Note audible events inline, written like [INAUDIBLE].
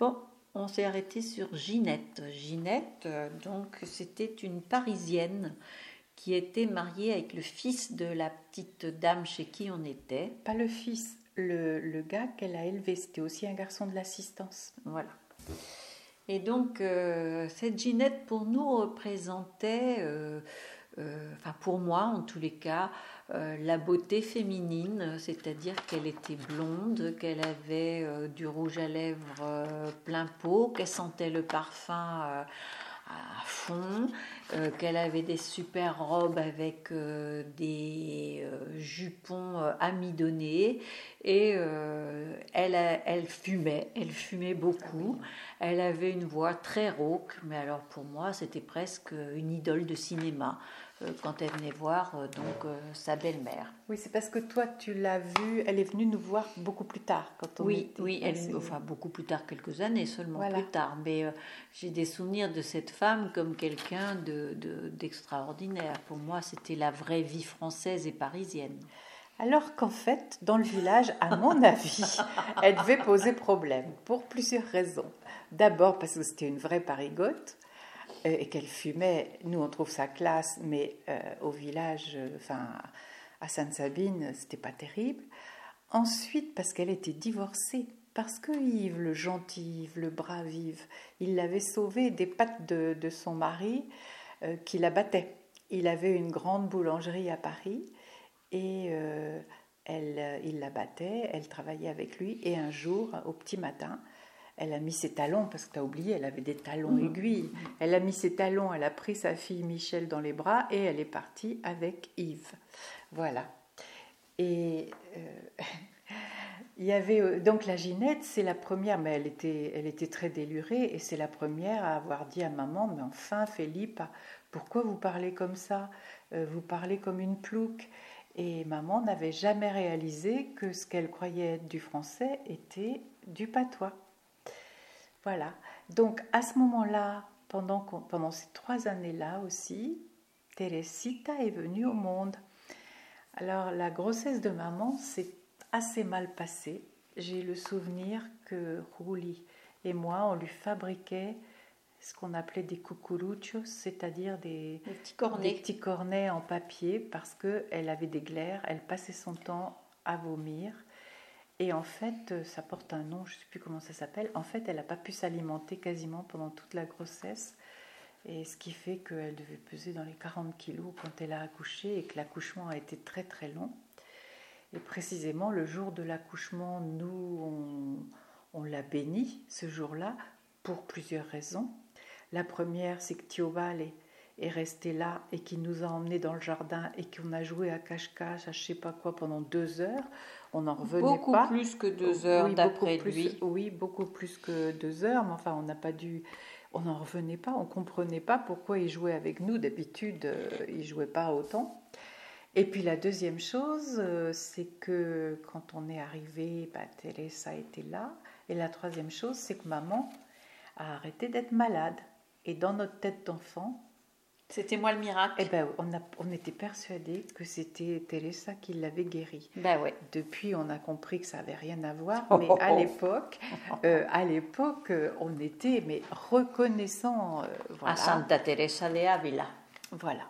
Bon, on s'est arrêté sur Ginette. Ginette, euh, donc, c'était une Parisienne qui était mariée avec le fils de la petite dame chez qui on était. Pas le fils, le, gars qu'elle a élevé, c'était aussi un garçon de l'assistance. Voilà. Et donc, euh, cette Ginette, pour nous, représentait, euh, enfin pour moi en tous les cas, euh, la beauté féminine, c'est-à-dire qu'elle était blonde, qu'elle avait euh, du rouge à lèvres euh, plein pot, qu'elle sentait le parfum à fond, qu'elle avait des super robes avec des jupons amidonnés et elle, elle fumait, elle fumait beaucoup. Elle avait une voix très rauque, mais alors pour moi c'était presque une idole de cinéma. Euh, quand elle venait voir euh, donc euh, sa belle-mère. Oui, c'est parce que toi tu l'as vue, elle est venue nous voir beaucoup plus tard quand on Oui, oui, elle, enfin beaucoup plus tard, quelques années seulement plus tard. Mais j'ai des souvenirs de cette femme comme quelqu'un de, d'extraordinaire. Pour moi, c'était la vraie vie française et parisienne. Alors qu'en fait, dans le village, à mon [LAUGHS] avis, elle devait poser problème pour plusieurs raisons. D'abord parce que c'était une vraie parigote. Euh, et qu'elle fumait. Nous, on trouve ça classe, mais euh, au village, euh, enfin, à Sainte-Sabine, c'était pas terrible. Ensuite, parce qu'elle était divorcée, parce que Yves, le gentil Yves, le brave Yves, il l'avait sauvée des pattes de, de son mari qui la battait. Il avait une grande boulangerie à Paris et elle, il la battait, elle travaillait avec lui et un jour, au petit matin, elle a mis ses talons, parce que tu as oublié, elle avait des talons mmh. aiguilles. Elle a mis ses talons, elle a pris sa fille Michel dans les bras et elle est partie avec Yves. Voilà. Et euh, il y avait euh, donc la Ginette, c'est la première, mais elle était, très délurée et c'est la première à avoir dit à maman, mais enfin Philippe, pourquoi vous parlez comme ça? Euh, Vous parlez comme une plouque. Et maman n'avait jamais réalisé que ce qu'elle croyait être du français était du patois. Voilà. Donc à ce moment-là, pendant, pendant ces trois années-là aussi, Teresita est venue au monde. Alors la grossesse de maman s'est assez mal passée. J'ai le souvenir que Ruli et moi, on lui fabriquait ce qu'on appelait des cucuruchos, c'est-à-dire des, petits cornets. des petits cornets en papier, parce qu'elle avait des glaires, elle passait son temps à vomir. Et en fait, ça porte un nom, je ne sais plus comment ça s'appelle. En fait, elle n'a pas pu s'alimenter quasiment pendant toute la grossesse. Et ce qui fait qu'elle devait peser dans les 40 kilos quand elle a accouché et que l'accouchement a été très très long. Et précisément, le jour de l'accouchement, nous, on, l'a béni ce jour-là pour plusieurs raisons. La première, c'est que Thiobal est, est resté là et qui nous a emmenés dans le jardin et qu'on a joué à cache-cache, à je sais pas quoi, pendant deux heures. On n'en revenait beaucoup pas. Beaucoup plus que deux heures d'après lui. Oui, beaucoup plus que deux heures, mais enfin, on n'a pas dû. On n'en revenait pas, on comprenait pas pourquoi il jouait avec nous. D'habitude, euh, il jouait pas autant. Et puis la deuxième chose, euh, c'est que quand on est arrivé, bah, Teresa était là. Et la troisième chose, c'est que maman a arrêté d'être malade. Et dans notre tête d'enfant, c'était moi le miracle. Eh ben, on, a, on était persuadés que c'était Teresa qui l'avait guéri. Ben ouais. Depuis, on a compris que ça n'avait rien à voir, mais à l'époque, euh, à l'époque, euh, on était mais reconnaissant. Euh, À Santa Teresa de Ávila. Voilà.